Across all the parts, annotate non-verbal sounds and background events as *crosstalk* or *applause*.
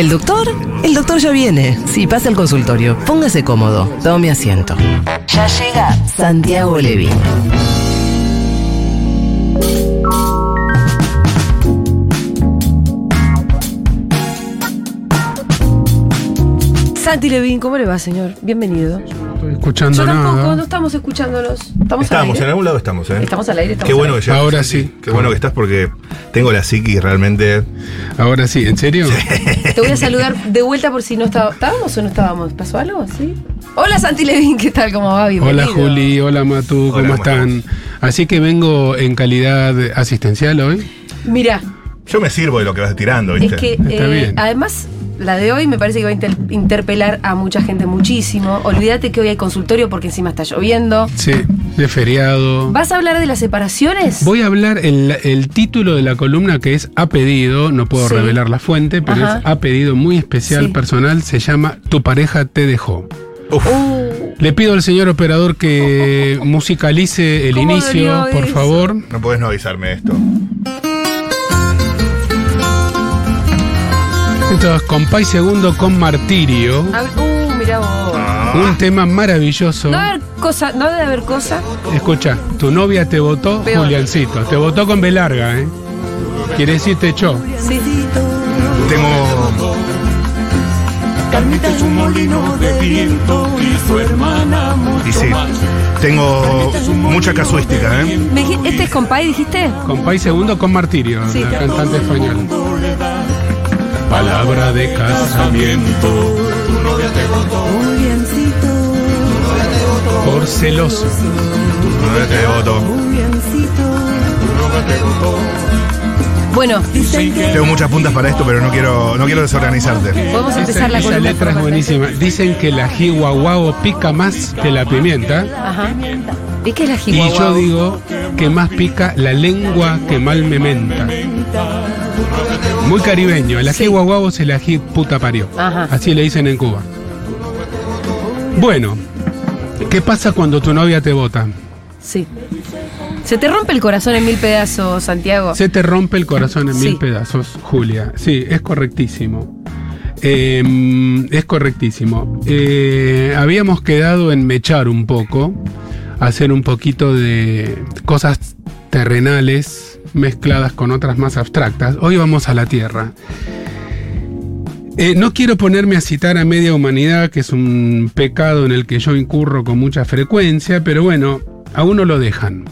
¿El doctor? El doctor ya viene. Sí, pasa al consultorio. Póngase cómodo. Tome asiento. Ya llega Santiago Levi. Santi Levin, ¿cómo le va, señor? Bienvenido. Estoy escuchando Yo tampoco, nada. no estamos escuchándolos. Estamos, al Estamos, aire. en algún lado estamos, ¿eh? Estamos al aire, estamos Qué al bueno que llegas. Ahora sí. Qué bueno que estás porque tengo la psiqui realmente. Ahora sí, ¿en serio? Te voy a saludar de vuelta por si no estaba- estábamos o no estábamos. ¿Pasó algo? ¿Sí? Hola, Santi Levin, ¿qué tal? ¿Cómo va? Bienvenido. Hola Juli, hola Matu, ¿cómo Hola, ¿cómo están? Así que vengo en calidad asistencial hoy. Mira, Yo me sirvo de lo que vas tirando, ¿viste? es que Está eh, bien. además la de hoy me parece que va a inter- interpelar a mucha gente muchísimo. Olvídate que hoy hay consultorio porque encima está lloviendo. Sí, de feriado. ¿Vas a hablar de las separaciones? Voy a hablar el, el título de la columna que es A pedido, no puedo Sí. revelar la fuente, pero Ajá. es A pedido muy especial, Sí. personal, se llama Tu pareja te dejó. Uf, Uh, Le pido al señor operador que musicalice el ¿Cómo inicio, por eso? favor. no podés no avisarme esto. Esto es Compay Segundo con Martirio, a ver, uh, mirá vos. un tema maravilloso. No debe haber cosa, no debe haber cosa. Escucha, tu novia te votó, Peor. Juliancito. Te votó con B larga, ¿eh? Quiere decir te echó. Sí. Tengo. Carmita es un molino de viento y su hermana mucho Y sí, más. tengo mucha casuística, ¿eh? Me dij- ¿Este es compay, dijiste? Compay Segundo con Martirio, Sí. la cantante española. Palabra de casamiento tu novia te votó. por celoso. No te voto. Bueno, Tengo muchas puntas para esto, pero no quiero, no quiero desorganizarte. podemos Esa, empezar la esa letra es buenísima. Dicen que la jihuahuao pica más que la pimienta. Ajá. ¿Y qué es la Y jihuahua? yo digo que más pica la lengua que mal me menta. Muy caribeño. El ají Sí. guaguao es el ají puta parió. Ajá. Así le dicen en Cuba. Bueno, ¿qué pasa cuando tu novia te vota? Sí. Se te rompe el corazón en mil pedazos, Santiago. Se te rompe el corazón en Sí. mil pedazos, Julia. Sí, es correctísimo. Eh, es correctísimo. Eh, habíamos quedado en mechar un poco, hacer un poquito de cosas terrenales mezcladas con otras más abstractas. Hoy vamos a la tierra. Eh, no quiero ponerme a citar a media humanidad, que es un pecado en el que yo incurro con mucha frecuencia, pero bueno, a uno lo dejan.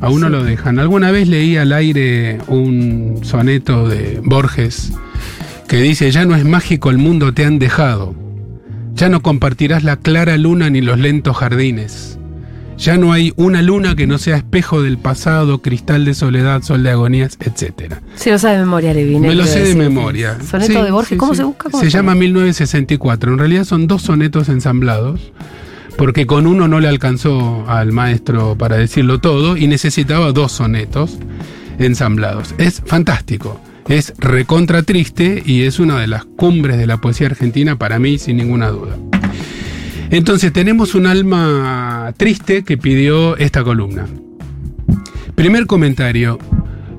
A uno lo dejan. Alguna vez leí al aire un soneto de Borges que dice, ya no es mágico el mundo, te han dejado. Ya no compartirás la clara luna ni los lentos jardines. Ya no hay una luna que no sea espejo del pasado, cristal de soledad, sol de agonías, etc. Se lo sabe de memoria, Levin. Me lo sé de memoria. Soneto Sí, de Borges, sí, ¿cómo sí. se busca? ¿Cómo Se llama 1964. En realidad son dos sonetos ensamblados, porque con uno no le alcanzó al maestro para decirlo todo y necesitaba dos sonetos ensamblados. Es fantástico. Es recontra triste y es una de las cumbres de la poesía argentina para mí, sin ninguna duda. Entonces tenemos un alma triste que pidió esta columna. Primer comentario.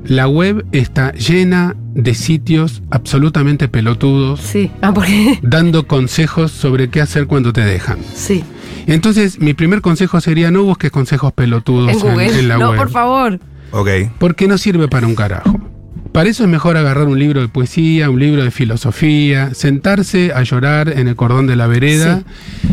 La web está llena de sitios absolutamente pelotudos Sí. Ah, porque. dando consejos sobre qué hacer cuando te dejan. Sí. Entonces, mi primer consejo sería no busques consejos pelotudos En Google. en la no, web. por favor. Ok. Porque no sirve para un carajo. Para eso es mejor agarrar un libro de poesía, un libro de filosofía, sentarse a llorar en el cordón de la vereda,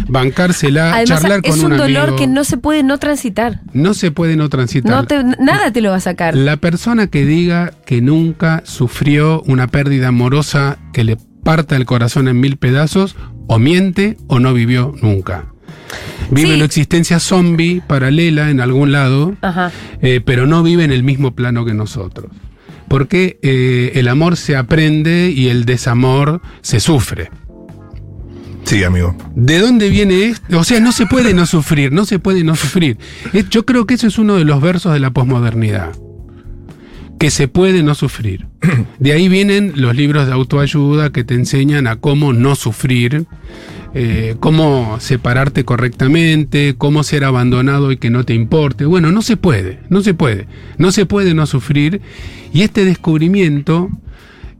bancársela, Además, charlar con es un, un dolor amigo. que no se puede no transitar. No se puede no transitar. No te, nada te lo va a sacar. La persona que diga que nunca sufrió una pérdida amorosa que le parta el corazón en mil pedazos, o miente o no vivió nunca. Vive Sí. una existencia zombie paralela en algún lado, eh, pero no vive en el mismo plano que nosotros. Porque eh, el amor se aprende y el desamor se sufre. Sí, amigo. ¿De dónde viene esto? O sea, no se puede no sufrir, no se puede no sufrir. Yo creo que eso es uno de los versos de la posmodernidad. Que se puede no sufrir. *clears throat* De ahí vienen los libros de autoayuda que te enseñan a cómo no sufrir, eh, cómo separarte correctamente, cómo ser abandonado y que no te importe. Bueno, no se puede, no se puede. No se puede no sufrir. Y este descubrimiento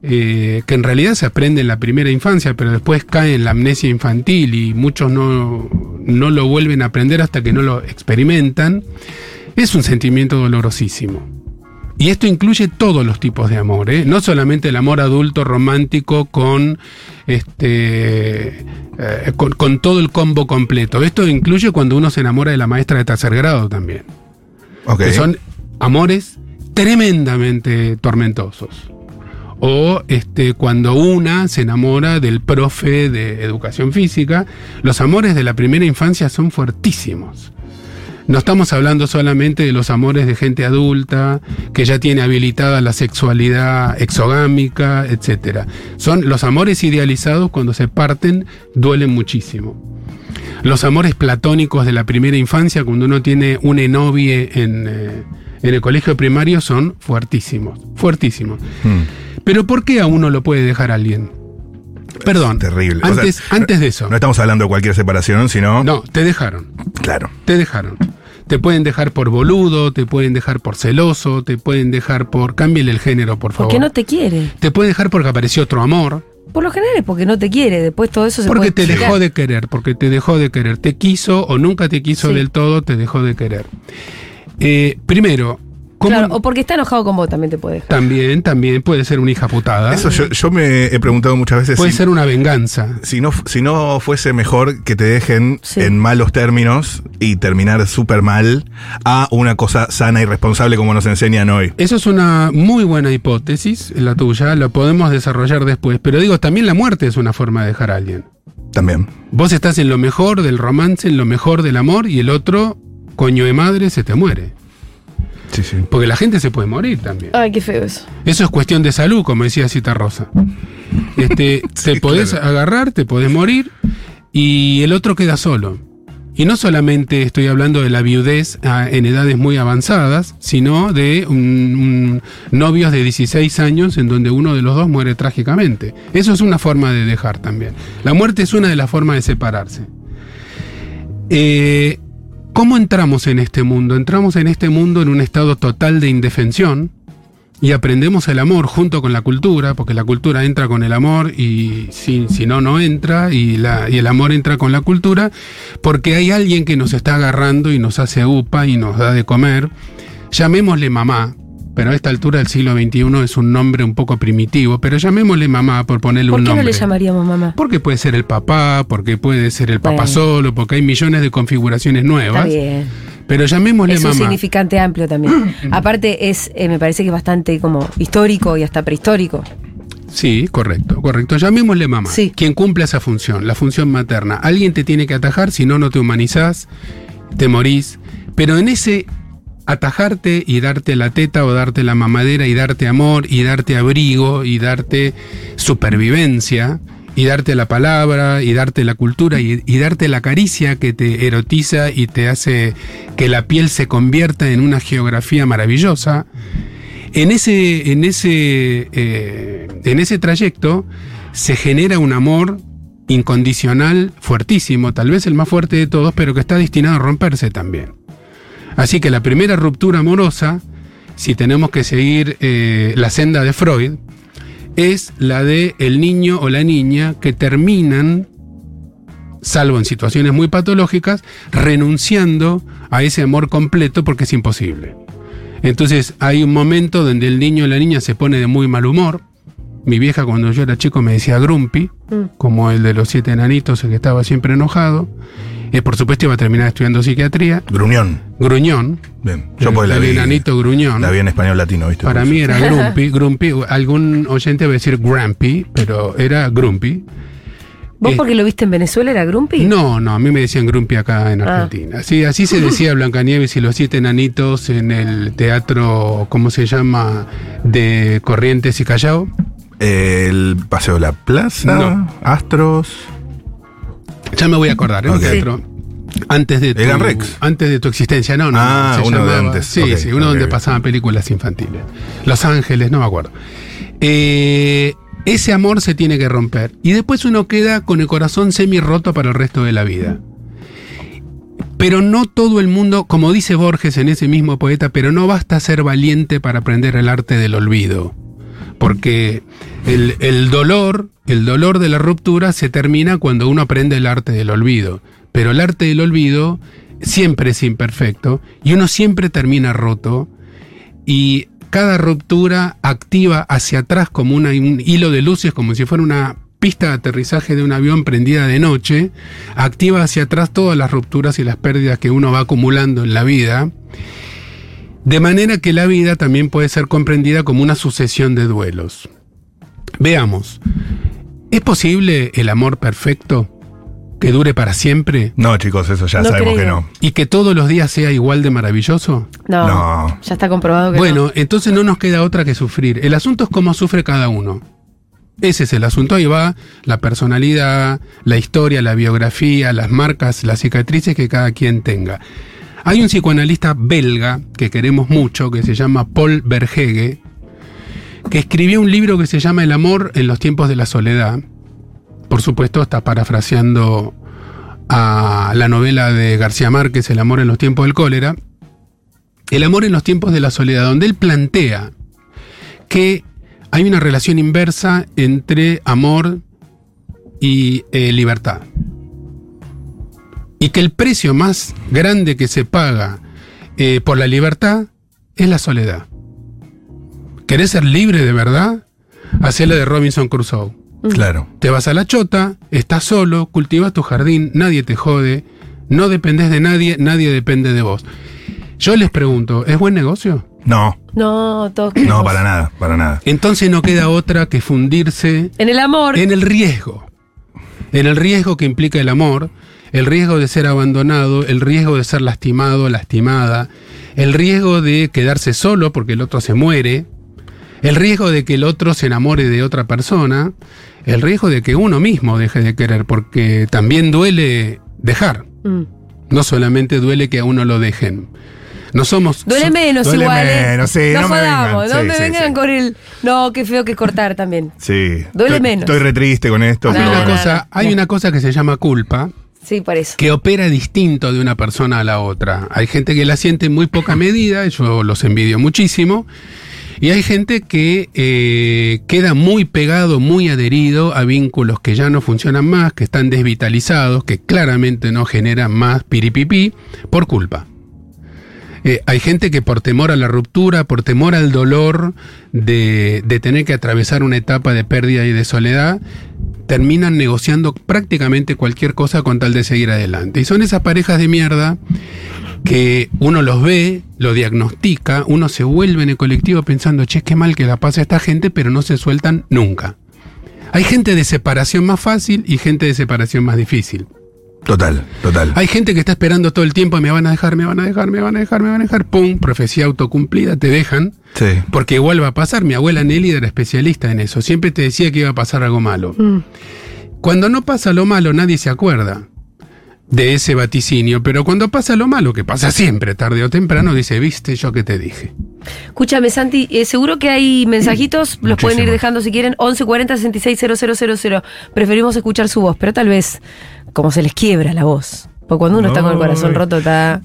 eh, que en realidad se aprende en la primera infancia, pero después cae en la amnesia infantil y muchos no, no lo vuelven a aprender hasta que no lo experimentan, es un sentimiento dolorosísimo. Y esto incluye todos los tipos de amor, ¿eh? no solamente el amor adulto romántico con, este, eh, con, con todo el combo completo. Esto incluye cuando uno se enamora de la maestra de tercer grado también. Ok. Que son amores tremendamente tormentosos. O este, cuando una se enamora del profe de educación física, los amores de la primera infancia son fuertísimos. No estamos hablando solamente de los amores de gente adulta, que ya tiene habilitada la sexualidad exogámica, etc. Son los amores idealizados cuando se parten, duelen muchísimo. Los amores platónicos de la primera infancia, cuando uno tiene un enovie en, eh, en el colegio primario, son fuertísimos, fuertísimos. Hmm. Pero ¿por qué a uno lo puede dejar alguien? Perdón. Terrible. O sea, Antes, antes de eso. No estamos hablando de cualquier separación, sino. No, te dejaron. Claro. Te dejaron. Te pueden dejar por boludo, te pueden dejar por celoso, te pueden dejar por. Cámbiale el género, por favor. Porque no te quiere. Te puede dejar porque apareció otro amor. Por lo general es porque no te quiere. Después todo eso se Porque puede te explicar. dejó de querer, porque te dejó de querer. Te quiso o nunca te quiso Sí. del todo, te dejó de querer. Eh, primero, ¿cómo Claro, o porque está enojado con vos también te puede dejar. también, también puede ser una hija putada. Eso yo, yo me he preguntado muchas veces puede si, ser una venganza. si no, si no fuese mejor que te dejen Sí. en malos términos y terminar súper mal a una cosa sana y responsable como nos enseñan hoy. Eso es una muy buena hipótesis, la tuya, la podemos desarrollar después. Pero digo, también la muerte es una forma de dejar a alguien. También. Vos estás en lo mejor del romance, en lo mejor del amor, y el otro, coño de madre, se te muere. Sí, sí. Porque la gente se puede morir también. Ay, qué feo eso. Eso es cuestión de salud, como decía Cita Rosa. Este, *laughs* te podés claro. agarrar, te podés morir, y el otro queda solo. Y no solamente estoy hablando de la viudez ah, en edades muy avanzadas, sino de un, un novios de 16 años en donde uno de los dos muere trágicamente. Eso es una forma de dejar también. La muerte es una de las formas de separarse. Eh, ¿Cómo entramos en este mundo? Entramos en este mundo en un estado total de indefensión y aprendemos el amor junto con la cultura, porque la cultura entra con el amor y si, no, no entra, y, y el amor entra con la cultura, porque hay alguien que nos está agarrando y nos hace upa y nos da de comer. Llamémosle mamá, pero a esta altura del siglo XXI es un nombre un poco primitivo, pero llamémosle mamá por ponerle ¿Por un qué no nombre. le llamaríamos mamá? Porque puede ser el papá, porque puede ser el papá Bueno. solo, porque hay millones de configuraciones Está nuevas. bien. Pero llamémosle Es un mamá. significante amplio también. *clears throat* Aparte, es, eh, me parece que es bastante como histórico y hasta prehistórico. Sí, correcto, correcto. Llamémosle mamá. Sí. Quien cumple esa función, la función materna. Alguien te tiene que atajar, si no, no te humanizás, te morís. Pero en ese atajarte y darte la teta o darte la mamadera y darte amor y darte abrigo y darte supervivencia y darte la palabra y darte la cultura y, darte la caricia que te erotiza y te hace que la piel se convierta en una geografía maravillosa. En ese, en ese, eh, en ese trayecto se genera un amor incondicional fuertísimo, tal vez el más fuerte de todos, pero que está destinado a romperse también. Así que la primera ruptura amorosa, si tenemos que seguir eh, la senda de Freud, es la de el niño o la niña que terminan, salvo en situaciones muy patológicas, renunciando a ese amor completo porque es imposible. Entonces hay un momento donde el niño o la niña se pone de muy mal humor. Mi vieja cuando yo era chico me decía grumpy, como el de los siete enanitos, el que estaba siempre enojado. Eh, por supuesto iba a terminar estudiando psiquiatría. Gruñón. Gruñón. Bien. Yo el, pues la el vi. enanito gruñón. La vi en español latino, ¿viste? Para mí era *laughs* grumpy, grumpy. Algún oyente va a decir grumpy, pero era grumpy. ¿Vos Eh, porque lo viste en Venezuela era Grumpy? No, no, a mí me decían grumpy acá en Ah. Argentina. Sí, así se decía *laughs* Blancanieves y los siete enanitos en el teatro, ¿cómo se llama? De Corrientes y Callao. El Paseo de la Plaza. No. Astros. Ya me voy a acordar, ¿eh? Un Ok. teatro. Antes de, tu, ¿Era Rex? antes de tu existencia, no, no. Ah, se uno de antes. Sí, sí, uno donde pasaban películas infantiles. Los Ángeles, no me acuerdo. Eh, ese amor se tiene que romper. Y después uno queda con el corazón semi roto para el resto de la vida. Pero no todo el mundo, como dice Borges en ese mismo poeta, pero no basta ser valiente para aprender el arte del olvido. Porque el, el dolor, el dolor de la ruptura se termina cuando uno aprende el arte del olvido. Pero el arte del olvido siempre es imperfecto y uno siempre termina roto y cada ruptura activa hacia atrás como un hilo de luces, como si fuera una pista de aterrizaje de un avión prendida de noche, activa hacia atrás todas las rupturas y las pérdidas que uno va acumulando en la vida, de manera que la vida también puede ser comprendida como una sucesión de duelos. Veamos, ¿es posible el amor perfecto que dure para siempre No, chicos, eso ya No sabemos creo. que no. y que todos los días sea igual de maravilloso? No, No. ya está comprobado que Bueno, no. entonces no nos queda otra que sufrir. El asunto es cómo sufre cada uno. Ese es el asunto. Ahí va la personalidad, la historia, la biografía, las marcas, las cicatrices que cada quien tenga. Hay un psicoanalista belga que queremos mucho, que se llama Paul Verhege, que escribió un libro que se llama El amor en los tiempos de la soledad. Por supuesto, está parafraseando a la novela de García Márquez, El amor en los tiempos del cólera. El amor en los tiempos de la soledad, donde él plantea que hay una relación inversa entre amor y eh, libertad. Y que el precio más grande que se paga eh, por la libertad es la soledad. ¿Querés ser libre de verdad? Hacé la de Robinson Crusoe. Claro. Te vas a la chota, estás solo, cultivas tu jardín, nadie te jode, no dependes de nadie, nadie depende de vos. Yo les pregunto, ¿es buen negocio? No, No, todos no, para nada, para nada. Entonces no queda otra que fundirse En el amor. en el riesgo. En el riesgo que implica el amor, el riesgo de ser abandonado, el riesgo de ser lastimado, lastimada, el riesgo de quedarse solo porque el otro se muere, el riesgo de que el otro se enamore de otra persona, el riesgo de que uno mismo deje de querer, porque también duele dejar. Mm. No solamente duele que a uno lo dejen. No somos. Duele menos duele igual. ¿eh? menos, sí, no, no me vengan, no sí, me sí, vengan con el. No, qué feo que cortar también. Sí. Duele Estoy- menos. Estoy re triste con esto. Hay, una, cosa, hay una cosa que se llama culpa, Sí, por eso. que opera distinto de una persona a la otra. Hay gente que la siente en muy poca medida, yo los envidio muchísimo, y hay gente que eh, queda muy pegado, muy adherido a vínculos que ya no funcionan más, que están desvitalizados, que claramente no generan más piripipí, por culpa. Eh, hay gente que por temor a la ruptura, por temor al dolor de, de tener que atravesar una etapa de pérdida y de soledad, terminan negociando prácticamente cualquier cosa con tal de seguir adelante. Y son esas parejas de mierda que uno los ve, lo diagnostica, uno se vuelve en el colectivo pensando, che, qué mal que la pasa esta gente, pero no se sueltan nunca. Hay gente de separación más fácil y gente de separación más difícil. Total, total. Hay gente que está esperando todo el tiempo, me van a dejar, me van a dejar, me van a dejar, me van a dejar, pum, profecía autocumplida, te dejan, Sí. porque igual va a pasar. Mi abuela Nelly era especialista en eso, siempre te decía que iba a pasar algo malo. Mm. Cuando no pasa lo malo, nadie se acuerda de ese vaticinio, pero cuando pasa lo malo, que pasa siempre, tarde o temprano, dice, viste yo que te dije. Escúchame, Santi, eh, seguro que hay mensajitos, los pueden ir dejando si quieren, 1140 660000. Preferimos escuchar su voz, pero tal vez como se les quiebra la voz. Porque cuando uno está con el corazón roto, está,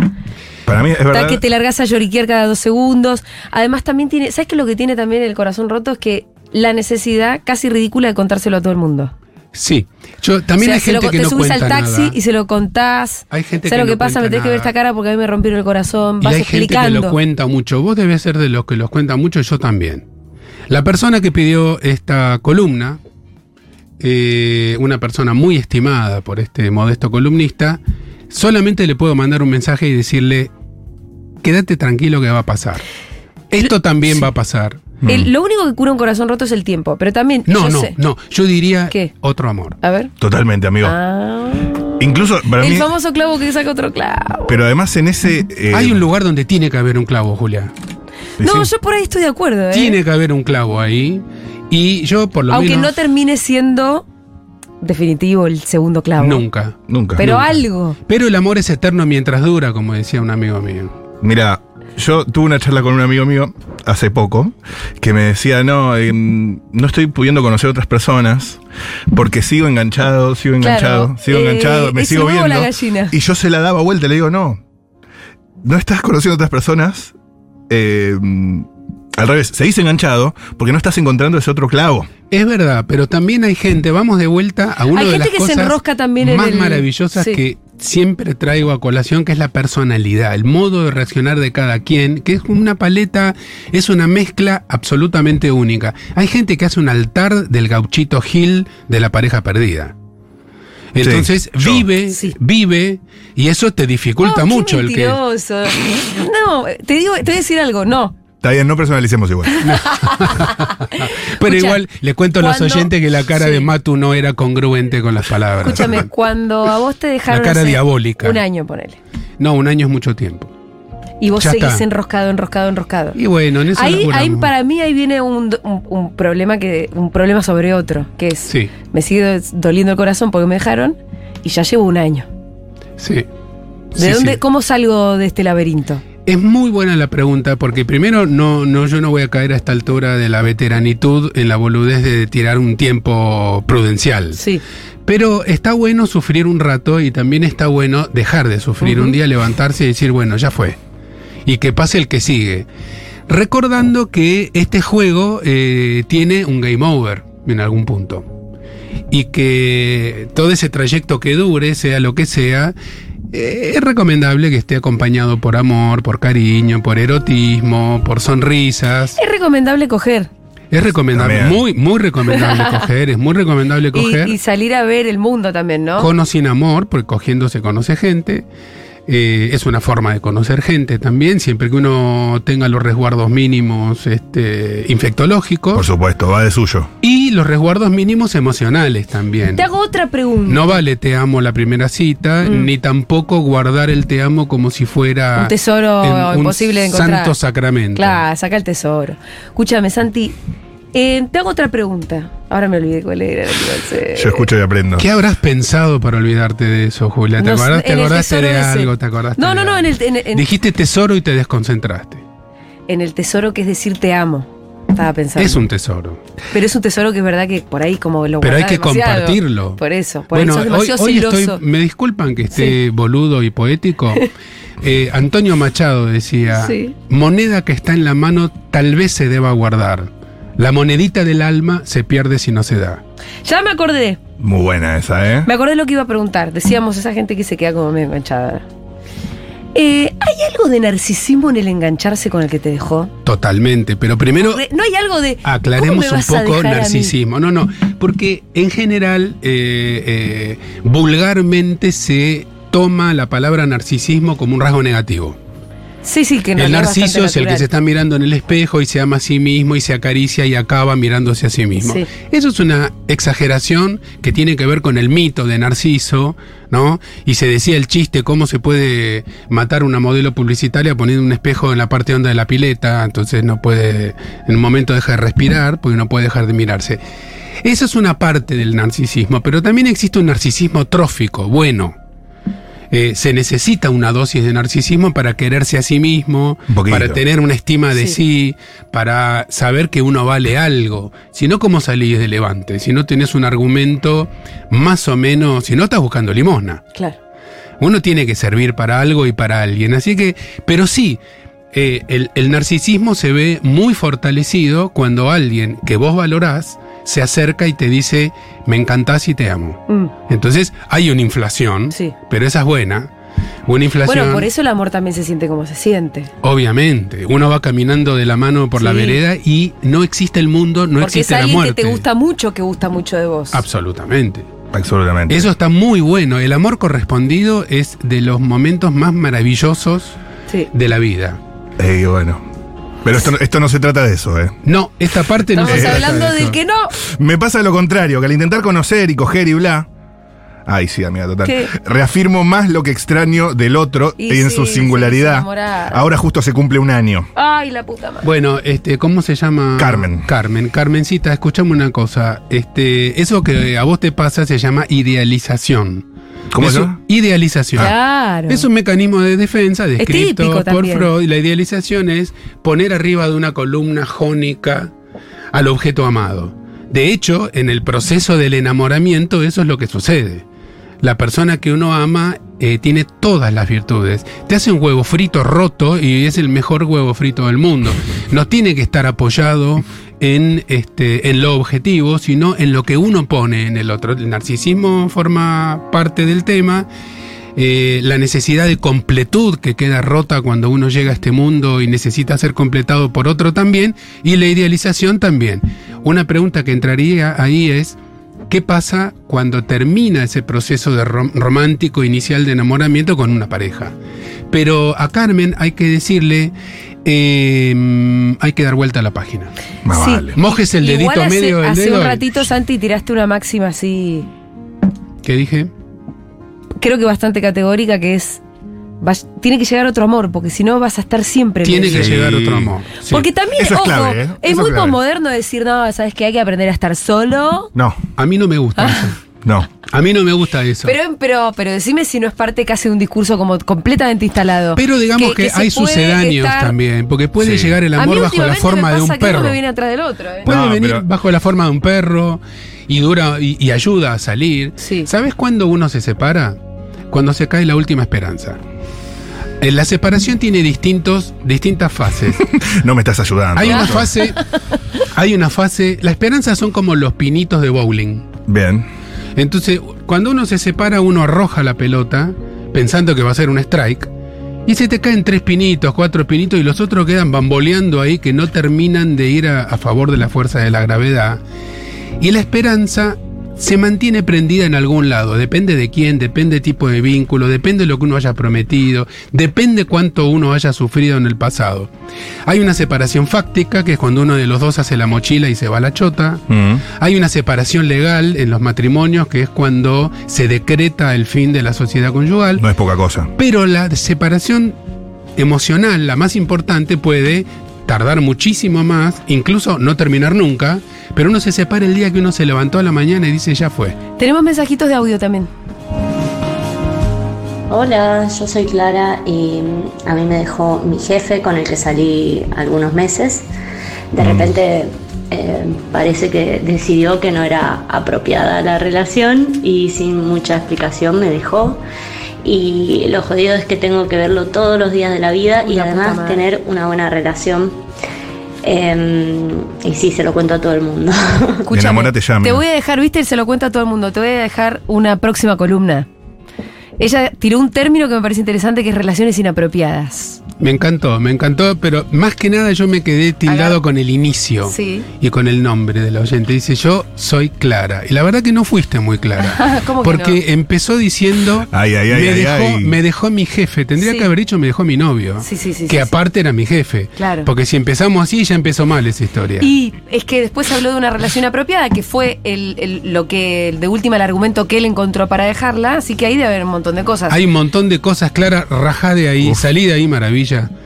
Para mí es está verdad. que te largas a lloriquear cada dos segundos. Además, también tiene, ¿sabes qué lo que tiene también el corazón roto? Es que la necesidad casi ridícula de contárselo a todo el mundo. Sí, yo también O sea, hay se lo- gente que te no subís cuenta al taxi nada. y se lo contás. Hay gente ¿Sabes que lo que no pasa? Me tenés que ver esta cara porque a mí me rompieron el corazón. Y Vas hay gente que lo cuenta mucho. Vos debes ser de los que los cuenta mucho, yo también. La persona que pidió esta columna, eh, una persona muy estimada por este modesto columnista, solamente le puedo mandar un mensaje y decirle, quédate tranquilo que va a pasar. Esto también va a pasar. El- lo único que cura un corazón roto es el tiempo, pero también. No, yo no, sé. no. Yo diría ¿Qué? otro amor. A ver. Totalmente, amigo. Ah. Incluso para el mí. famoso clavo que saca otro clavo. Pero además en ese. eh, Hay un lugar donde tiene que haber un clavo, Julia. no, sí. yo por ahí estoy de acuerdo, ¿eh? Tiene que haber un clavo ahí. Y yo por lo Aunque menos... no termine siendo definitivo el segundo clavo. Nunca. Nunca. Pero Nunca. algo. Pero el amor es eterno mientras dura, como decía un amigo mío. Mira, yo tuve una charla con un amigo mío hace poco que me decía, no, em, no estoy pudiendo conocer otras personas porque sigo enganchado, sigo enganchado, Claro, sigo eh, enganchado, me sigo viendo. la. Y yo se la daba vuelta, le digo, no, no estás conociendo otras personas. eh, Al revés, seguís enganchado porque no estás encontrando ese otro clavo. Es verdad, pero también hay gente, vamos de vuelta a una Hay de gente las que se cosas enrosca también en más el- maravillosas sí. que siempre traigo a colación, que es la personalidad, el modo de reaccionar de cada quien, que es una paleta, es una mezcla absolutamente única. Hay gente que hace un altar del gauchito Gil de la pareja perdida. Entonces vive, Sí. vibe, y eso te dificulta Oh, qué mucho el que. *laughs* No, te digo, te voy a decir algo, no. Está bien, no personalicemos igual. *laughs* Pero Escucha, igual le cuento a los cuando- oyentes que la cara sí. de Matu no era congruente con las palabras. Escúchame, *laughs* cuando a vos te dejaron. cara hace diabólica. Un año, ponele. No, un año es mucho tiempo. Y vos Ya seguís está. enroscado, enroscado, enroscado. Y bueno, en eso Ahí, laburamos. ahí para mí ahí viene un, un- un problema que un problema sobre otro, que es Sí, me sigue doliendo el corazón porque me dejaron y ya llevo un año. sí. ¿De Sí, dónde sí. cómo salgo de este laberinto? Es muy buena la pregunta, porque primero no, no, yo no voy a caer a esta altura de la veteranitud en la boludez de tirar un tiempo prudencial. Sí. Pero está bueno sufrir un rato y también está bueno dejar de sufrir. Un día levantarse y decir, bueno, ya fue. Y que pase el que sigue. Recordando que este juego eh, tiene un game over en algún punto. Y que todo ese trayecto que dure, sea lo que sea, eh, es recomendable que esté acompañado por amor, por cariño, por erotismo, por sonrisas. Es recomendable coger Es recomendable, También. muy, muy recomendable *laughs* coger, es muy recomendable coger. y, y salir a ver el mundo también, ¿no? Con o sin amor, porque cogiendo se conoce gente. Eh, es una forma de conocer gente también, siempre que uno tenga los resguardos mínimos este, infectológicos Por supuesto, va de suyo. y los resguardos mínimos emocionales también. Te hago otra pregunta. No vale te amo la primera cita, Mm. ni tampoco guardar el te amo como si fuera Un tesoro en un imposible de encontrar. santo sacramento. Claro, saca el tesoro. Escúchame, Santi, eh, te hago otra pregunta. Ahora me olvidé cuál era. la que iba a hacer. Yo escucho y aprendo. ¿Qué habrás pensado para olvidarte de eso, Julia? ¿Te No acordás- ¿Te acordaste de ese. algo? ¿Te acordaste No, no, no, algo? en el, en, en- Dijiste tesoro y te desconcentraste. en el tesoro que es decir te amo. Estaba pensando. Es un tesoro. Pero es un tesoro que es verdad que por ahí como lo Pero hay que demasiado. compartirlo. Por eso, por bueno, eso es hoy, demasiado hoy estoy, me disculpan que esté boludo y poético. *laughs* Eh, Antonio Machado decía, Sí. moneda que está en la mano tal vez se deba guardar. La monedita del alma se pierde si no se da. Ya me acordé. Muy buena esa, ¿eh? Me acordé lo que iba a preguntar. Decíamos esa gente que se queda como medio enganchada. Eh, ¿Hay algo de narcisismo en el engancharse con el que te dejó? Totalmente, pero primero ¿No hay algo de... ¿cómo aclaremos un poco narcisismo. No, no, porque en general, eh, eh, vulgarmente se toma la palabra narcisismo como un rasgo negativo. Sí, sí, que en El narciso es el que se está mirando en el espejo y se ama a sí mismo y se acaricia y acaba mirándose a sí mismo. Sí. Eso es una exageración que tiene que ver con el mito de Narciso, ¿no? Y se decía el chiste cómo se puede matar una modelo publicitaria poniendo un espejo en la parte honda de la pileta, entonces no puede, en un momento deja de respirar porque no puede dejar de mirarse. Esa es una parte del narcisismo, pero también existe un narcisismo trófico, bueno. Eh, se necesita una dosis de narcisismo para quererse a sí mismo, para tener una estima de Sí. sí, para saber que uno vale algo. Si no, ¿cómo salís de levante? Si no tenés un argumento más o menos, si no estás buscando limosna. Claro. Uno tiene que servir para algo y para alguien. Así que, pero sí, eh, el, el narcisismo se ve muy fortalecido cuando alguien que vos valorás se acerca y te dice, me encantás y te amo. Mm. Entonces hay una inflación, Sí. pero esa es buena. Una inflación. Bueno, por eso el amor también se siente como se siente. Obviamente, uno va caminando de la mano por la vereda y no existe el mundo, no Porque es existe la alguien muerte. que te gusta mucho, que gusta mucho de vos. Absolutamente. Absolutamente. Eso está muy bueno. El amor correspondido es de los momentos más maravillosos Sí. de la vida. Eh, bueno. Pero esto, esto no se trata de eso, ¿eh? No, esta parte no Estamos se trata hablando de del que no. Me pasa lo contrario, que al intentar conocer y coger y bla. Ay, sí, amiga, total. ¿Qué? Reafirmo más lo que extraño del otro Y en sí, su singularidad. Ahora justo se cumple un año. Ay, la puta madre. Bueno, este, ¿cómo se llama? Carmen. Carmen, Carmencita, escuchame una cosa. Este, eso que a vos te pasa se llama idealización. ¿Cómo Es se un- llama? Idealización. Claro. Es un mecanismo de defensa descrito por también. Freud. La idealización es poner arriba de una columna jónica al objeto amado. De hecho, en el proceso del enamoramiento eso es lo que sucede. La persona que uno ama eh, tiene todas las virtudes. Te hace un huevo frito roto y es el mejor huevo frito del mundo. No tiene que estar apoyado en, este, en lo objetivo, sino en lo que uno pone en el otro. El narcisismo forma parte del tema. eh, la necesidad de completud que queda rota cuando uno llega a este mundo y necesita ser completado por otro también, y la idealización también. Una pregunta que entraría ahí es, ¿qué pasa cuando termina ese proceso de rom- romántico inicial de enamoramiento con una pareja? Pero a Carmen hay que decirle, eh, hay que dar vuelta a la página. Más Sí. vale. Mojes el Igual dedito hace, medio del hace dedo. un y- ratito, Santi, tiraste una máxima así, ¿Qué dije? creo que bastante categórica, que es, tiene que llegar otro amor, porque si no vas a estar siempre Tiene que Sí. llegar otro amor. Sí. Porque también, Eso es ojo, clave, ¿eh? es Eso muy posmoderno decir, no, sabes que hay que aprender a estar solo. No, A mí no me gusta Ah. eso. no. A mí no me gusta eso. Pero, pero, pero decime si no es parte casi de un discurso como completamente instalado. Pero digamos que, hay sucedáneos estar- también, porque puede Sí. llegar el amor bajo la forma me de un que perro. uno viene atrás del otro. ¿eh? Puede No, venir pero- bajo la forma de un perro y dura y, y ayuda a salir. Sí. ¿Sabes cuándo uno se separa? Cuando se cae la última esperanza. Eh, La separación tiene distintos, distintas fases. *laughs* No me estás ayudando. Hay una fase, hay una fase. La esperanza son como los pinitos de bowling. Bien. Entonces, cuando uno se separa, uno arroja la pelota pensando que va a ser un strike. Y se te caen tres pinitos, cuatro pinitos y los otros quedan bamboleando ahí que no terminan de ir a, a favor de la fuerza de la gravedad. Y la esperanza se mantiene prendida en algún lado. Depende de quién, depende tipo de vínculo, depende de lo que uno haya prometido, depende cuánto uno haya sufrido en el pasado. Hay una separación fáctica, que es cuando uno de los dos hace la mochila y se va a la chota. Mm. Hay una separación legal en los matrimonios, que es cuando se decreta el fin de la sociedad conyugal. No es poca cosa. Pero la separación emocional, la más importante, puede tardar muchísimo más, incluso no terminar nunca, pero uno se separa el día que uno se levantó a la mañana y dice ya fue. Tenemos mensajitos de audio también. Hola, yo soy Clara y mm, a mí me dejó mi jefe con el que salí algunos meses. De repente eh, parece que decidió que no era apropiada la relación y sin mucha explicación me dejó. Y lo jodido es que tengo que verlo todos los días de la vida y además tener una buena relación. Em, y sí, se lo cuento a todo el mundo. *laughs* Escúchame, Enamórate ya, Te voy a dejar, viste, se lo cuento a todo el mundo. Te voy a dejar una próxima columna. Ella tiró un término que me parece interesante que es relaciones inapropiadas. Me encantó, me encantó, pero más que nada yo me quedé tildado con el inicio Sí. y con el nombre de la oyente. Dice, yo soy Clara. Y la verdad que no fuiste muy clara. *laughs* ¿Cómo que porque empezó diciendo, Ay, ay, ay, me, ay, dejó, ay. me dejó mi jefe. Tendría Sí. que haber dicho, me dejó mi novio. Sí, sí, sí, Que sí, aparte era mi jefe. Claro. Porque si empezamos así, ya empezó mal esa historia. Y es que después habló de una relación apropiada, que fue el, el- lo que, de última, el argumento que él encontró para dejarla. Así que ahí debe haber un montón de cosas. Hay un montón de cosas claras, rajá de ahí, salí de ahí, maravilla. *laughs*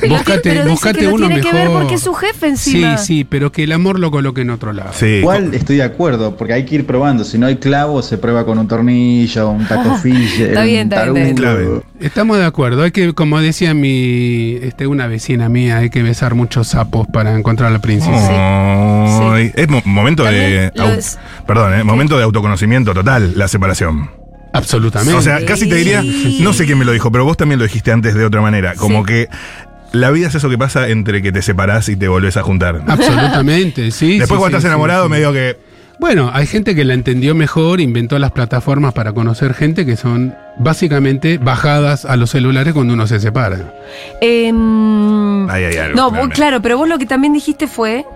Pero Buscate, pero dice buscate que uno tiene mejor. que ver porque es su jefe encima. Sí, sí, pero que el amor lo coloque en otro lado. Sí. Igual estoy de acuerdo, porque hay que ir probando. Si no hay clavo, se prueba con un tornillo, un taco fish, Está bien, un está bien, está tarugo. bien. Estamos de acuerdo, hay que, como decía mi, este, una vecina mía, hay que besar muchos sapos para encontrar a la princesa. Ay, Es mo- momento de. También lo au- es- Perdón, eh, momento de autoconocimiento total, la separación. Absolutamente. O sea, casi te diría, no sé quién me lo dijo, pero vos también lo dijiste antes de otra manera. Como Sí. que la vida es eso que pasa entre que te separás y te volvés a juntar. Absolutamente, sí. Después sí, cuando sí, estás enamorado, sí. medio que. Bueno, hay gente que la entendió mejor, inventó las plataformas para conocer gente que son básicamente bajadas a los celulares cuando uno se separa. Em, Ay, ay, ay, no, claro, pero vos lo que también dijiste fue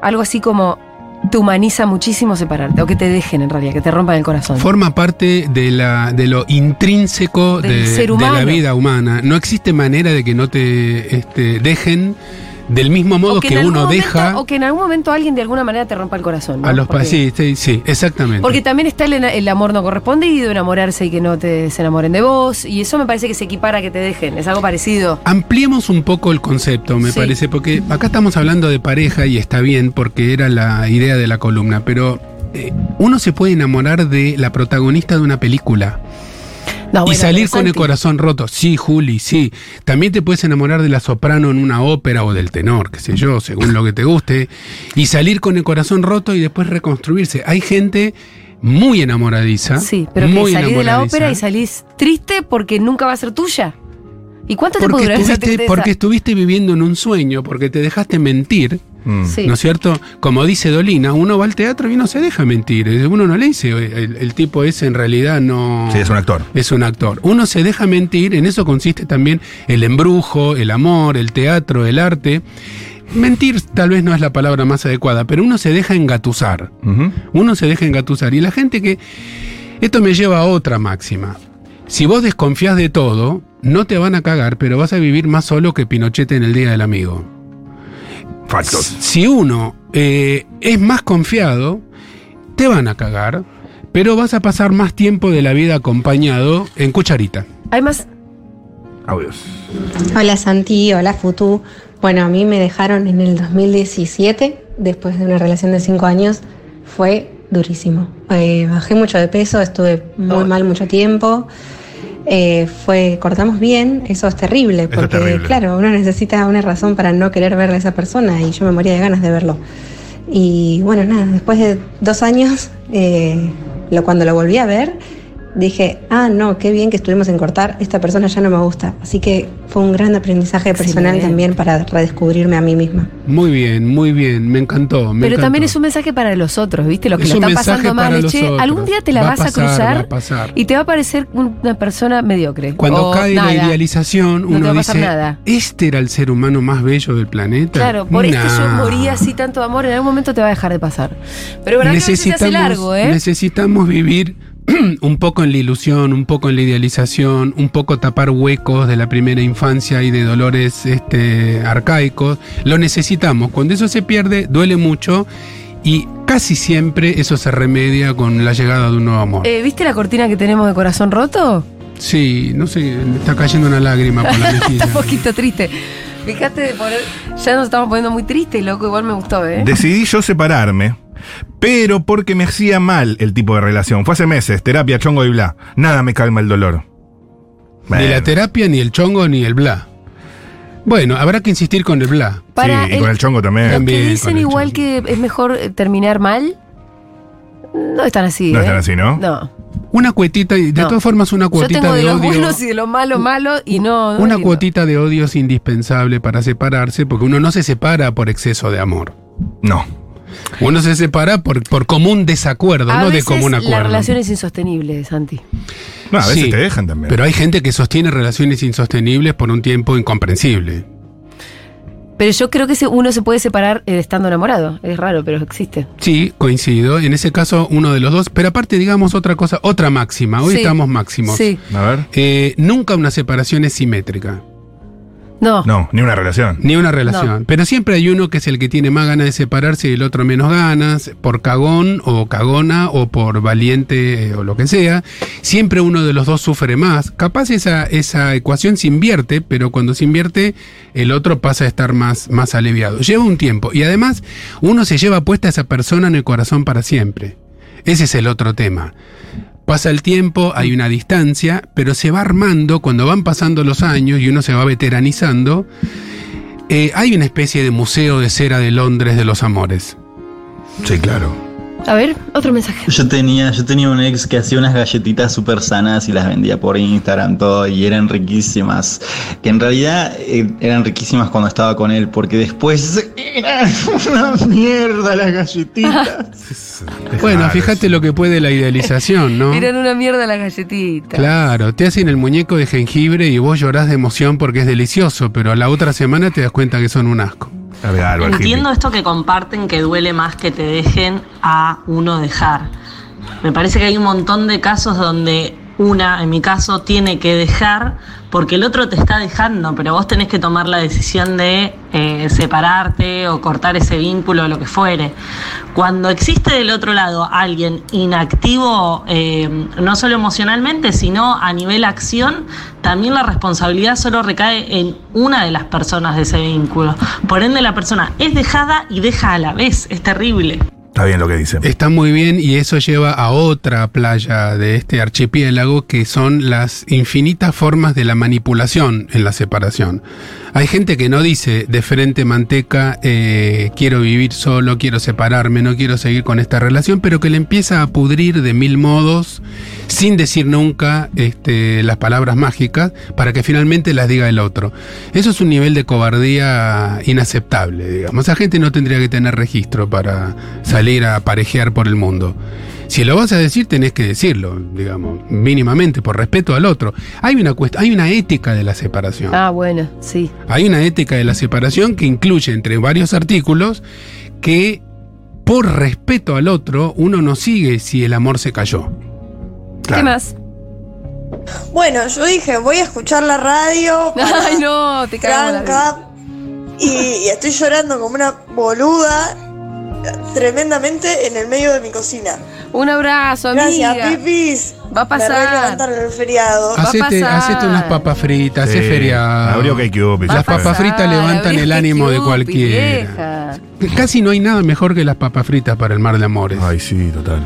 algo así como te humaniza muchísimo separarte, o que te dejen en realidad, que te rompan el corazón. Forma parte de, la, de lo intrínseco de, ser de la vida humana. No existe manera de que no te este, dejen del mismo modo que, uno momento- deja O que en algún momento alguien de alguna manera te rompa el corazón. ¿no? a los Porque-. Sí, sí, exactamente. Porque también está el, el amor no correspondido, enamorarse y que no te se enamoren de vos. Y eso me parece que se equipara a que te dejen. Es algo parecido. Ampliemos un poco el concepto, me Sí. parece, porque acá estamos hablando de pareja y está bien porque era la idea de la columna, pero eh, uno se puede enamorar de la protagonista de una película No, y salir con el corazón roto. Sí, Juli, sí. También te puedes enamorar de la soprano en una ópera o del tenor, qué sé yo, según lo que te guste, y salir con el corazón roto y después reconstruirse. Hay gente muy enamoradiza. Sí, pero que muy salís de la ópera y salís triste porque nunca va a ser tuya. ¿Y cuánto esa estuviste, tristeza? porque estuviste viviendo en un sueño, porque te dejaste mentir, Mm. Sí. ¿no es cierto? Como dice Dolina, uno va al teatro y no se deja mentir. Uno no le dice, el, el tipo ese en realidad no... Sí, es un actor. Es un actor. Uno se deja mentir, en eso consiste también el embrujo, el amor, el teatro, el arte. Mentir tal vez no es la palabra más adecuada, pero uno se deja engatusar. Uno se deja engatusar. Y la gente que... Esto me lleva a otra máxima. Si vos desconfías de todo, no te van a cagar, pero vas a vivir más solo que Pinochet en el Día del Amigo. Factos. Si uno eh, es más confiado, te van a cagar, pero vas a pasar más tiempo de la vida acompañado en cucharita. Hay más. Audios. Hola Santi, hola Futu. Bueno, a mí me dejaron en el 2017, después de una relación de 5 años. Fue durísimo. Eh, bajé mucho de peso, estuve muy mal mucho tiempo. Eh, fue, cortamos bien, eso es terrible, es porque terrible. claro, uno necesita una razón para no querer ver a esa persona y yo me moría de ganas de verlo. Y bueno, nada, después de dos años, eh, lo, cuando lo volví a ver, dije, ah, no, qué bien que estuvimos en cortar, esta persona ya no me gusta. Así que fue un gran aprendizaje personal Excelente. también para redescubrirme a mí misma. Muy bien, muy bien, me encantó. me Pero también es un mensaje para los otros, ¿viste? Los que Es lo un están pasando mal. che, otros. algún día te la Va vas a, pasar, cruzar va a pasar. y te va a parecer una persona mediocre. Cuando o cae nada. la idealización, No uno dice, nada. este era el ser humano más bello del planeta. Claro, por esto yo Nah. moría así tanto de amor, en algún momento te va a dejar de pasar. Pero que se hace largo, ¿eh? necesitamos vivir *clears throat* un poco en la ilusión, un poco en la idealización, un poco tapar huecos de la primera infancia y de dolores este, arcaicos. Lo necesitamos. Cuando eso se pierde, duele mucho y casi siempre eso se remedia con la llegada de un nuevo amor. Eh, ¿Viste la cortina que tenemos de corazón roto? Sí, no sé, me está cayendo una lágrima por la *laughs* mejilla. Está un poquito triste. Fíjate de poner. Ya nos estamos poniendo muy tristes, loco. Igual me gustó, ¿eh? Decidí yo separarme, pero porque me hacía mal el tipo de relación. Fue hace meses, terapia, chongo y bla. Nada me calma el dolor. Ni Bueno, la terapia, ni el chongo, ni el bla. Bueno, habrá que insistir con el bla. Para sí, y el- con el chongo también. También que dicen igual chongo. que es mejor eh, terminar mal, no están así. No ¿eh? están así, ¿no? No. Una cuetita, y de No. todas formas, una Yo cuotita tengo de, de los odio. buenos y de lo malo, malo, y no. no Una lindo. cuotita de odio es indispensable para separarse, porque uno no se separa por exceso de amor. No. Uno se separa por, por común desacuerdo, A no de común la acuerdo. relación es insostenible, Santi. No, a veces Sí, te dejan también. Pero hay gente que sostiene relaciones insostenibles por un tiempo incomprensible. Pero yo creo que uno se puede separar eh, estando enamorado. Es raro, pero existe. Sí, coincido. En ese caso, uno de los dos. Pero aparte, digamos otra cosa, otra máxima. Hoy Sí. estamos máximos. Sí. A ver. Eh, nunca una separación es simétrica. No. No, ni una relación. Ni una relación. Pero siempre hay uno que es el que tiene más ganas de separarse y el otro menos ganas, por cagón o cagona o por valiente eh, o lo que sea. Siempre uno de los dos sufre más. Capaz esa, esa ecuación se invierte, pero cuando se invierte, el otro pasa a estar más, más aliviado. Lleva un tiempo. Y además, uno se lleva puesta a esa persona en el corazón para siempre. Ese es el otro tema. Pasa el tiempo, hay una distancia, pero se va armando cuando van pasando los años y uno se va veteranizando. eh, hay una especie de museo de cera de Londres de los amores. Sí, claro. A ver, otro mensaje. Yo tenía, yo tenía un ex que hacía unas galletitas súper sanas y las vendía por Instagram, todo, y eran riquísimas. Que en realidad eh, eran riquísimas cuando estaba con él, porque después eran *laughs* una mierda las galletitas. *laughs* Bueno, fíjate lo que puede la idealización, ¿no? *laughs* Eran una mierda las galletitas. Claro, te hacen el muñeco de jengibre y vos llorás de emoción porque es delicioso, pero a la otra semana te das cuenta que son un asco. Entiendo esto que comparten que duele más que te dejen a uno dejar. Me parece que hay un montón de casos donde una, en mi caso, tiene que dejar porque el otro te está dejando, pero vos tenés que tomar la decisión de eh, separarte o cortar ese vínculo o lo que fuere. Cuando existe del otro lado alguien inactivo, eh, no solo emocionalmente, sino a nivel acción, también la responsabilidad solo recae en una de las personas de ese vínculo. Por ende, la persona es dejada y deja a la vez. Es terrible. Está bien lo que dice. Está muy bien y eso lleva a otra playa de este archipiélago que son las infinitas formas de la manipulación en la separación. Hay gente que no dice de frente manteca, eh, quiero vivir solo, quiero separarme, no quiero seguir con esta relación, pero que le empieza a pudrir de mil modos sin decir nunca este, las palabras mágicas para que finalmente las diga el otro. Eso es un nivel de cobardía inaceptable, digamos. Esa gente no tendría que tener registro para salir a parejear por el mundo. Si lo vas a decir, tenés que decirlo, digamos, mínimamente, por respeto al otro. Hay una, hay una ética de la separación. Ah, bueno, sí. Hay una ética de la separación que incluye entre varios artículos que por respeto al otro uno no sigue si el amor se cayó. ¿Qué más? Bueno, yo dije, voy a escuchar la radio. *laughs* Ay, no, te cago en la vida. Franca, y, y estoy llorando como una boluda tremendamente en el medio de mi cocina. Un abrazo, amiga. Gracias, Pipis. Va a pasar. Me el feriado. Hacete, hacete unas papas fritas, Sí, hace feriado. abrió K-Cupid, Las papas fritas levantan abrió el ánimo de cualquiera. vieja. Casi no hay nada mejor que las papas fritas para el mar de amores. Ay, sí, total.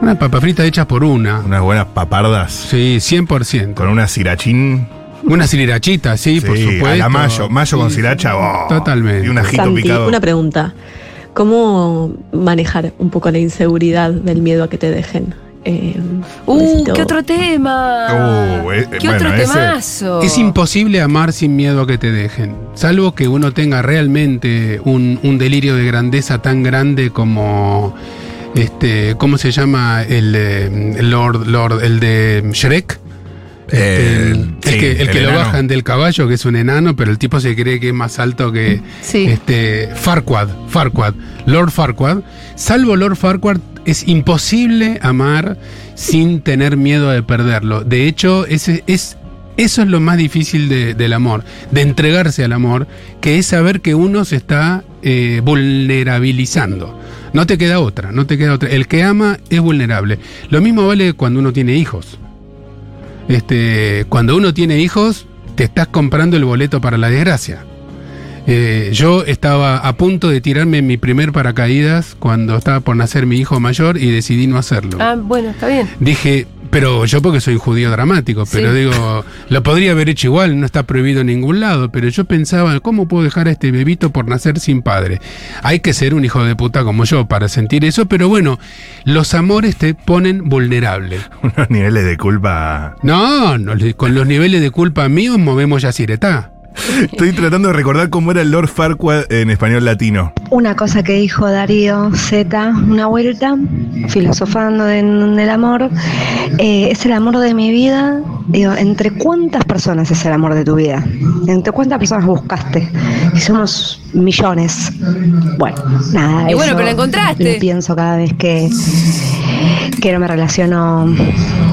Unas papas fritas hechas por una. Unas buenas papardas. Sí, 100%. Con una sirachín. Una srirachita, sí, por Sí, supuesto. a la mayo. Mayo con siracha. oh. Totalmente. Y un ajito Santi, picado. una pregunta. ¿Cómo manejar un poco la inseguridad del miedo a que te dejen? Eh, Uh, necesito- qué otro tema. Uh, eh, qué bueno, otro ese- temazo. Es imposible amar sin miedo a que te dejen. Salvo que uno tenga realmente un, un delirio de grandeza tan grande como. Este, ¿Cómo se llama? El, el Lord, Lord, el de Shrek. Este, El- el, sí, que, el el que lo enano. bajan del caballo, que es un enano, pero el tipo se cree que es más alto que Sí. este Farquad, Farquad, Lord Farquad. Salvo Lord Farquad, es imposible amar sin tener miedo de perderlo. De hecho, ese es eso es lo más difícil de- del amor, de entregarse al amor, que es saber que uno se está eh, vulnerabilizando. No te queda otra, no te queda otra. El que ama es vulnerable. Lo mismo vale cuando uno tiene hijos. Este, cuando uno tiene hijos, te estás comprando el boleto para la desgracia. Eh, yo estaba a punto de tirarme en mi primer paracaídas cuando estaba por nacer mi hijo mayor y decidí no hacerlo. Ah, bueno, está bien. Dije, pero yo porque soy judío dramático, pero Sí. digo, lo podría haber hecho igual, no está prohibido en ningún lado, pero yo pensaba, ¿cómo puedo dejar a este bebito por nacer sin padre? Hay que ser un hijo de puta como yo para sentir eso, pero bueno, los amores te ponen vulnerable. *laughs* Unos niveles de culpa. No, no, con los niveles de culpa míos movemos ya Ciretá. *laughs* Estoy tratando de recordar cómo era el Lord Farquaad en español latino. Una cosa que dijo Darío Z una vuelta, filosofando en el amor, eh, es el amor de mi vida. Digo, ¿entre cuántas personas es el amor de tu vida? ¿Entre cuántas personas buscaste? Y somos millones. Bueno, nada. Y bueno, eso pero la encontraste. Lo pienso cada vez que, que no me relaciono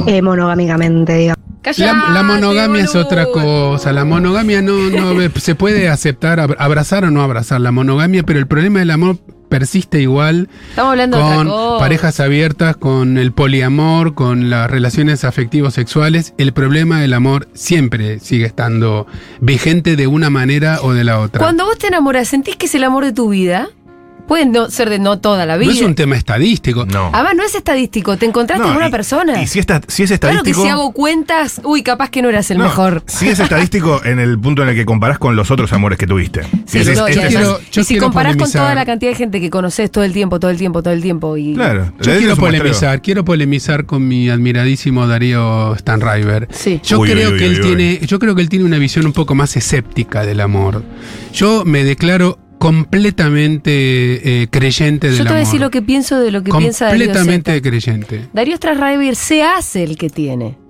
eh, monogámicamente, digamos. La, la monogamia es otra cosa. La monogamia no, no se puede aceptar, ab- abrazar o no abrazar la monogamia, pero el problema del amor persiste igual Estamos hablando de con cosa. parejas abiertas, con el poliamor, con las relaciones afectivos sexuales. El problema del amor siempre sigue estando vigente de una manera o de la otra. Cuando vos te enamoras, ¿sentís que es el amor de tu vida? Puede no ser de no toda la no vida. es un tema estadístico. No. Además, no es estadístico, te encontraste No, con una y- persona. Y si, esta- si es claro que estadístico. si hago cuentas, uy, capaz que no eras el No, mejor. Si es estadístico en el punto en el que comparás con los otros amores que tuviste. Sí, Decís, no, y este además- es- quiero- yo y si comparás con toda la cantidad de gente que conoces todo el tiempo, todo el tiempo, todo el tiempo. Y... Claro. Yo quiero polemizar, quiero polemizar con mi admiradísimo Darío Stanriver. Sí. Yo Uy, creo uy, que uy, él uy. tiene, yo creo que él tiene una visión un poco más escéptica del amor. Yo me declaro completamente eh, creyente del Yo te voy a decir lo que pienso de lo que piensa Darío completamente creyente. Darío Strasriver se hace el que tiene.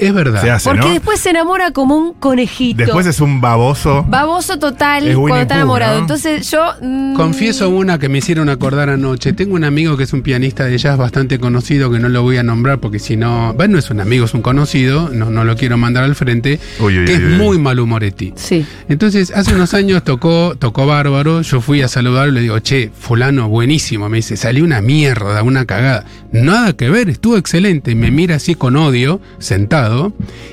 Es verdad. Se hace, Porque ¿no? después se enamora como un conejito. Después es un baboso. Baboso total Es cuando está enamorado. ¿no? Entonces yo. mm, Confieso una que me hicieron acordar anoche. Tengo un amigo que es un pianista de jazz bastante conocido, que no lo voy a nombrar porque si no. Bueno, no es un amigo, es un conocido, no, no lo quiero mandar al frente, Uy, uy, que uy, es uy. muy malhumoretti. Sí. Entonces, hace unos años tocó, tocó bárbaro, yo fui a saludarlo y le digo, che, fulano, buenísimo. Me dice, salió una mierda, una cagada. Nada que ver, estuvo excelente. Me mira así con odio, sentado,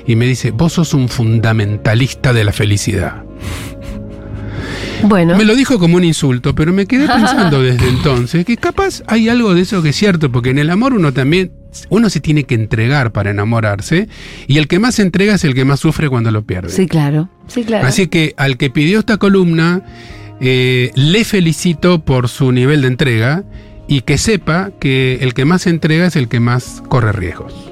y me dice, vos sos un fundamentalista de la felicidad. Bueno. Me lo dijo como un insulto, pero me quedé pensando *laughs* desde entonces que capaz hay algo de eso que es cierto, porque en el amor uno también, uno se tiene que entregar para enamorarse, y el que más se entrega es el que más sufre cuando lo pierde. Sí, claro. Sí, claro. Así que al que pidió esta columna, eh, le felicito por su nivel de entrega y que sepa que el que más se entrega es el que más corre riesgos.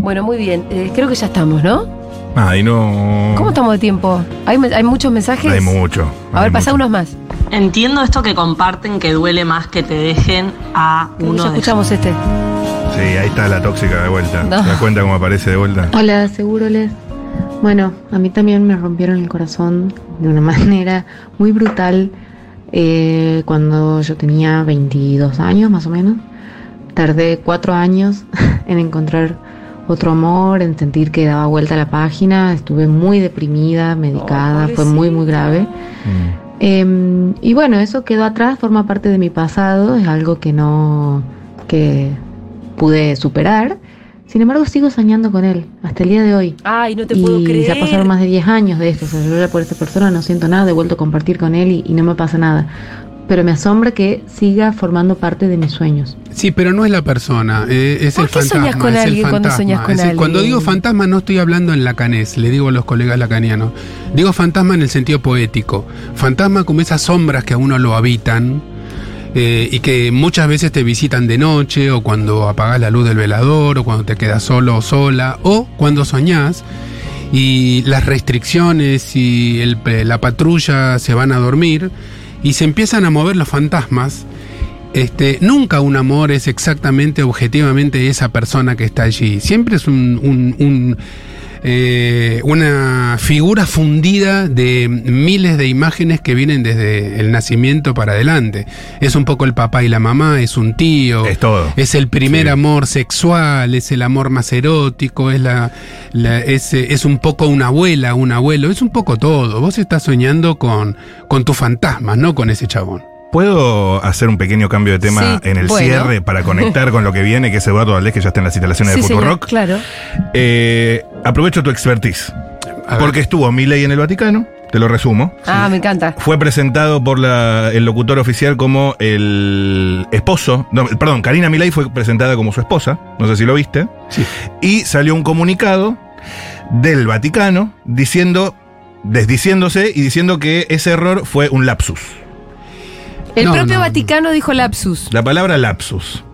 Bueno, muy bien. Eh, creo que ya estamos, ¿no? Ay, no. ¿Cómo estamos de tiempo? ¿Hay, muchos mensajes? Hay mucho. A ver, pasá unos más. Entiendo esto que comparten que duele más que te dejen a Creo uno ya escuchamos este. Sí, ahí está la tóxica de vuelta. No. ¿Te das cuenta cómo aparece de vuelta? Hola, seguro les. Bueno, a mí también me rompieron el corazón de una *laughs* manera muy brutal eh, cuando yo tenía 22 años más o menos. Tardé cuatro años *laughs* en encontrar otro amor, en sentir que daba vuelta a la página. Estuve muy deprimida, medicada, fue muy, muy grave. Em, y bueno, eso quedó atrás, forma parte de mi pasado, es algo que no que pude superar. Sin embargo, sigo soñando con él hasta el día de hoy. Ay, no te y puedo creer. ya pasaron más de 10 años de esto. O sea, yo ya por esta persona no siento nada, he vuelto a compartir con él y, y no me pasa nada. Pero me asombra que siga formando parte de mis sueños. Sí, pero no es la persona, eh, es ¿Por el qué fantasma. soñás con es el alguien cuando fantasma. soñás con Es decir, Cuando digo fantasma no estoy hablando en lacanés, le digo a los colegas lacanianos. Digo fantasma en el sentido poético. Fantasma como esas sombras que a uno lo habitan eh, y que muchas veces te visitan de noche o cuando apagas la luz del velador o cuando te quedas solo o sola o cuando soñás y las restricciones y el- la patrulla se van a dormir y se empiezan a mover los fantasmas. Este, nunca un amor es exactamente, objetivamente esa persona que está allí. Siempre es un, un- un, eh, una figura fundida de miles de imágenes que vienen desde el nacimiento para adelante. Es un poco el papá y la mamá, es un tío. Es todo. Es el primer amor sexual, es el amor más erótico, es, la, la- es, eh, es un poco una abuela, un abuelo, es un poco todo. Vos estás soñando con, con tus fantasmas, no con ese chabón. ¿Puedo hacer un pequeño cambio de tema Sí, en el bueno. cierre para conectar con lo que viene, que es Eduardo Valdés, que ya está en las instalaciones Sí, de señor, Futurock? claro. Eh, aprovecho tu expertise. Porque estuvo Milei en el Vaticano, te lo resumo. Ah, me encanta. Fue presentado por la- el locutor oficial como el esposo. No, perdón, Karina Milei fue presentada como su esposa. No sé si lo viste. Y salió un comunicado del Vaticano diciendo, desdiciéndose y diciendo que ese error fue un lapsus. El No, propio no, Vaticano dijo lapsus. La palabra lapsus.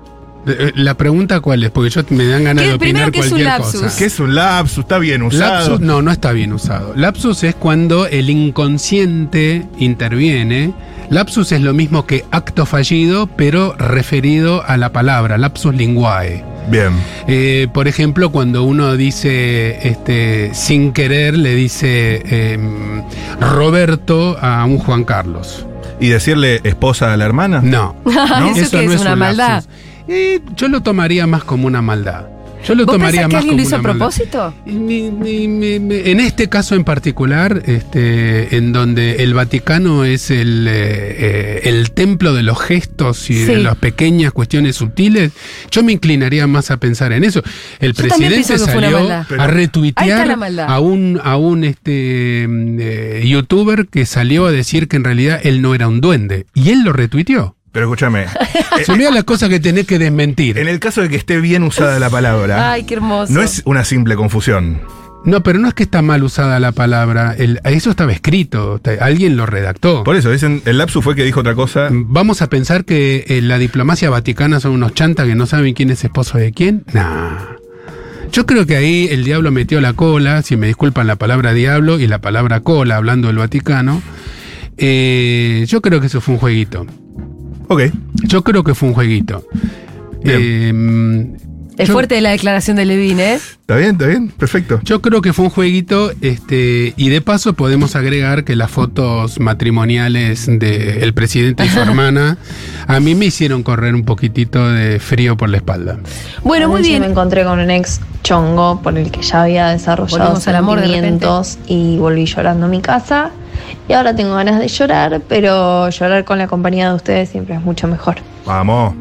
Eh, La pregunta cuál es, porque yo me dan ganas ¿Qué- de opinar es un cualquier lapsus? cosa. ¿Qué es un lapsus? Está bien usado. Lapsus no, no está bien usado. Lapsus es cuando el inconsciente interviene. Lapsus es lo mismo que acto fallido, pero referido a la palabra, lapsus linguae. Bien. Eh, por ejemplo, cuando uno dice, este, sin querer, le dice em, Roberto a un Juan Carlos. ¿Y decirle esposa a la hermana? No. *laughs* ¿Eso qué es, una un maldad? lapsus. Eh, yo lo tomaría más como una maldad. Yo lo ¿Vos tomaría pensás que más alguien como lo hizo a propósito? Ni- ni- ni- ni- en este caso en particular, este, en donde el Vaticano es el, eh, el templo de los gestos y de las pequeñas cuestiones sutiles, yo me inclinaría más a pensar en eso. El Yo presidente salió a retuitear a un, a un este, mm, eh, youtuber que salió a decir que en realidad él no era un duende. Y él lo retuiteó. Pero escúchame. *laughs* Se olvida las cosas que tenés que desmentir. En el caso de que esté bien usada la palabra, Ay, qué hermoso. no es una simple confusión. No, pero no es que está mal usada la palabra. el- eso estaba escrito. Alguien lo redactó. Por eso, dicen, el lapsus fue que dijo otra cosa. Vamos a pensar que eh, la diplomacia vaticana son unos chantas que no saben quién es esposo de quién. Nah. Yo creo que ahí el diablo metió la cola, si me disculpan la palabra diablo y la palabra cola hablando del Vaticano. Eh, yo creo que eso fue un jueguito. Ok. Yo creo que fue un jueguito. Eh, Es yo- fuerte la declaración de Levin, ¿eh? Está bien, está bien, perfecto. Yo creo que fue un jueguito, este, y de paso podemos agregar que las fotos matrimoniales del presidente y su *laughs* hermana a mí me hicieron correr un poquitito de frío por la espalda. Bueno, muy bien. me encontré con un ex chongo por el que ya había desarrollado amor de sentimientos y volví llorando a mi casa. Y ahora tengo ganas de llorar, pero llorar con la compañía de ustedes siempre es mucho mejor. Vamos.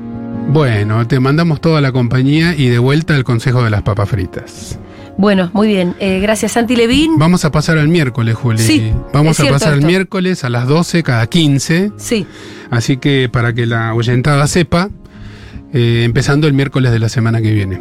Bueno, te mandamos toda la compañía y de vuelta al consejo de las papas fritas. Bueno, muy bien. Eh, gracias, Santi Levín. Vamos a pasar al miércoles, Juli. Sí, Vamos es a pasar el miércoles a las 12 cada 15. Sí. Así que para que la oyentada sepa, eh, empezando el miércoles de la semana que viene.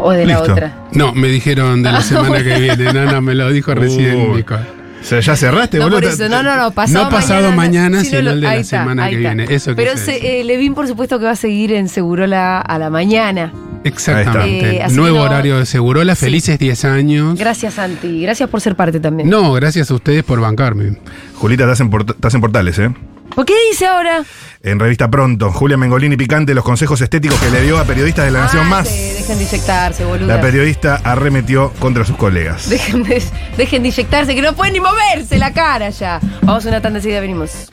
O de la otra. No, me dijeron de la *laughs* semana que viene. No, no, me lo dijo recién Uy. Nico. O sea, ya cerraste, No, boludo. por eso, no, no, no, pasado No pasado mañana, sino lo- el de la está, semana que está. viene. Eso Pero se, eh, Levín, por supuesto, que va a seguir en Segurola a la mañana. Exactamente. Eh, Nuevo no- horario de Segurola, felices 10 años. Gracias, Santi. Gracias por ser parte también. No, gracias a ustedes por bancarme. Julita, estás en, port- estás en Portales, ¿eh? ¿Por qué dice ahora? En revista Pronto, Julia Mengolini Picante, los consejos estéticos que le dio a periodistas de la Nación Ah, Más. sí, dejen de inyectarse, boludo. La periodista arremetió contra sus colegas. Dejen de, dejen de inyectarse, que no pueden ni moverse la cara ya. Vamos a una tanda enseguida, venimos.